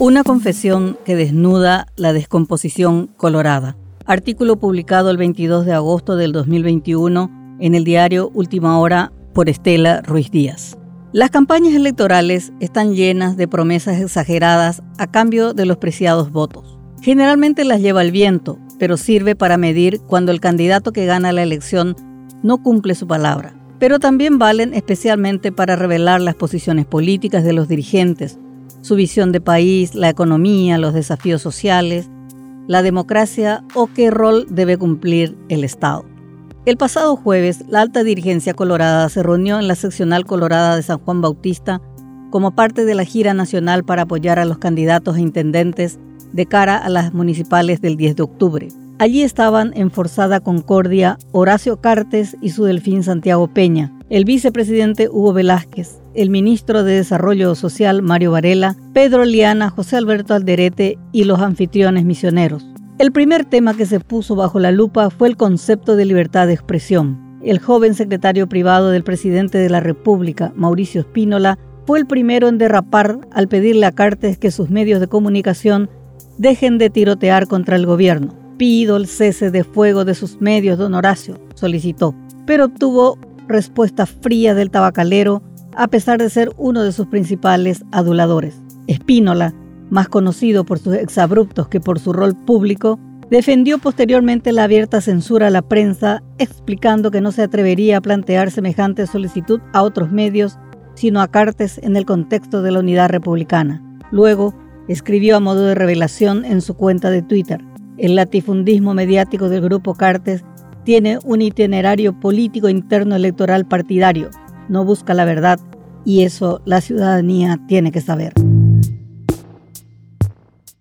Una confesión que desnuda la descomposición colorada. Artículo publicado el 22 de agosto del 2021 en el diario Última Hora por Estela Ruiz Díaz. Las campañas electorales están llenas de promesas exageradas a cambio de los preciados votos. Generalmente las lleva el viento, pero sirve para medir cuando el candidato que gana la elección no cumple su palabra. Pero también valen especialmente para revelar las posiciones políticas de los dirigentes, su visión de país, la economía, los desafíos sociales, la democracia o qué rol debe cumplir el Estado. El pasado jueves, la alta dirigencia colorada se reunió en la seccional colorada de San Juan Bautista como parte de la gira nacional para apoyar a los candidatos a intendentes de cara a las municipales del 10 de octubre. Allí estaban en forzada concordia Horacio Cartes y su delfín Santiago Peña, el vicepresidente Hugo Velázquez, el ministro de Desarrollo Social Mario Varela, Pedro Liana, José Alberto Alderete y los anfitriones misioneros. El primer tema que se puso bajo la lupa fue el concepto de libertad de expresión. El joven secretario privado del presidente de la República, Mauricio Espínola, fue el primero en derrapar al pedirle a Cartes que sus medios de comunicación dejen de tirotear contra el gobierno. Pido el cese de fuego de sus medios, don Horacio, solicitó, pero obtuvo respuesta fría del tabacalero a pesar de ser uno de sus principales aduladores. Espínola, más conocido por sus exabruptos que por su rol público, defendió posteriormente la abierta censura a la prensa, explicando que no se atrevería a plantear semejante solicitud a otros medios, sino a Cartes en el contexto de la unidad republicana. Luego, escribió a modo de revelación en su cuenta de Twitter, el latifundismo mediático del grupo Cartes tiene un itinerario político interno electoral partidario, no busca la verdad y eso la ciudadanía tiene que saber.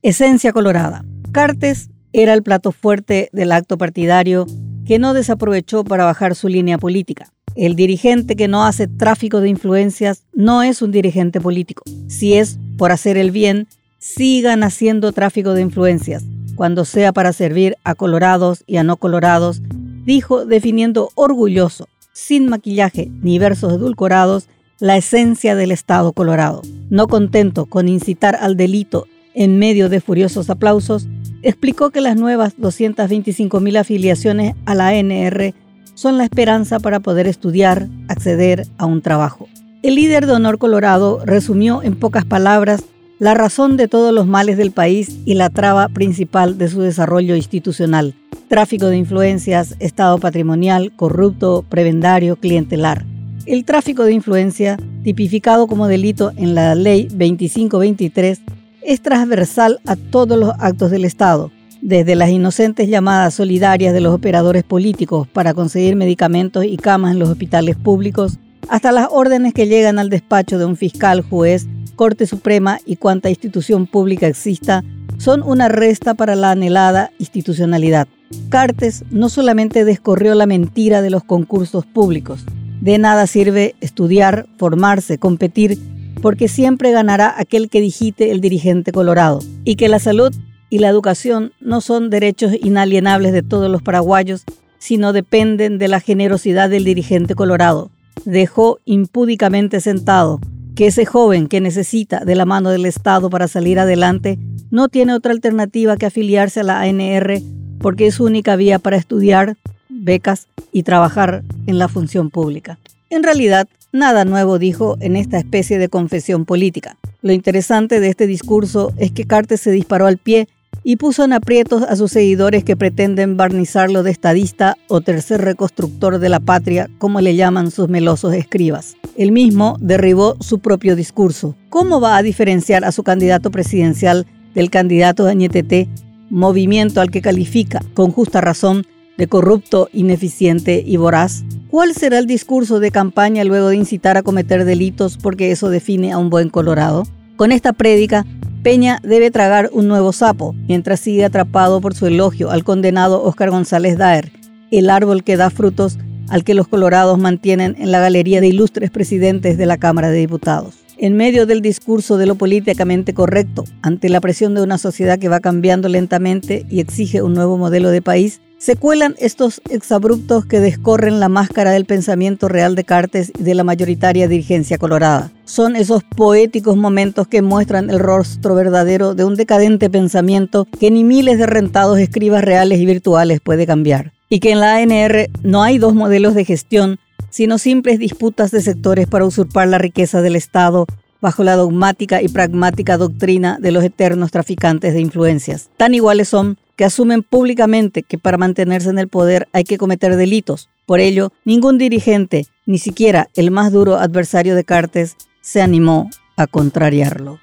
Esencia colorada. Cartes era el plato fuerte del acto partidario que no desaprovechó para bajar su línea política. El dirigente que no hace tráfico de influencias no es un dirigente político. Si es por hacer el bien, sigan haciendo tráfico de influencias, cuando sea para servir a colorados y a no colorados, dijo definiendo orgulloso sin maquillaje ni versos edulcorados, la esencia del Estado colorado. No contento con incitar al delito en medio de furiosos aplausos, explicó que las nuevas 225.000 afiliaciones a la ANR son la esperanza para poder estudiar, acceder a un trabajo. El líder de Honor Colorado resumió en pocas palabras la razón de todos los males del país y la traba principal de su desarrollo institucional, tráfico de influencias, estado patrimonial, corrupto, prebendario, clientelar. El tráfico de influencia, tipificado como delito en la Ley 2523, es transversal a todos los actos del Estado, desde las inocentes llamadas solidarias de los operadores políticos para conseguir medicamentos y camas en los hospitales públicos, hasta las órdenes que llegan al despacho de un fiscal, juez, Corte Suprema y cuanta institución pública exista, son una resta para la anhelada institucionalidad. Cartes no solamente descorrió la mentira de los concursos públicos. De nada sirve estudiar, formarse, competir, porque siempre ganará aquel que digite el dirigente colorado. Y que la salud y la educación no son derechos inalienables de todos los paraguayos, sino dependen de la generosidad del dirigente colorado. Dejó impúdicamente sentado que ese joven que necesita de la mano del Estado para salir adelante no tiene otra alternativa que afiliarse a la ANR porque es su única vía para estudiar, becas y trabajar en la función pública. En realidad, nada nuevo dijo en esta especie de confesión política. Lo interesante de este discurso es que Cartes se disparó al pie y puso en aprietos a sus seguidores que pretenden barnizarlo de estadista o tercer reconstructor de la patria, como le llaman sus melosos escribas. El mismo derribó su propio discurso. ¿Cómo va a diferenciar a su candidato presidencial del candidato de Añetete movimiento al que califica, con justa razón, de corrupto, ineficiente y voraz? ¿Cuál será el discurso de campaña luego de incitar a cometer delitos porque eso define a un buen colorado? Con esta prédica, Peña debe tragar un nuevo sapo mientras sigue atrapado por su elogio al condenado Oscar González Daer, el árbol que da frutos al que los colorados mantienen en la galería de ilustres presidentes de la Cámara de Diputados. En medio del discurso de lo políticamente correcto, ante la presión de una sociedad que va cambiando lentamente y exige un nuevo modelo de país, Se cuelan estos exabruptos que descorren la máscara del pensamiento real de Cartes y de la mayoritaria dirigencia colorada. Son esos poéticos momentos que muestran el rostro verdadero de un decadente pensamiento que ni miles de rentados escribas reales y virtuales puede cambiar. Y que en la ANR no hay dos modelos de gestión, sino simples disputas de sectores para usurpar la riqueza del Estado bajo la dogmática y pragmática doctrina de los eternos traficantes de influencias. Tan iguales son que asumen públicamente que para mantenerse en el poder hay que cometer delitos. Por ello, ningún dirigente, ni siquiera el más duro adversario de Cartes, se animó a contrariarlo.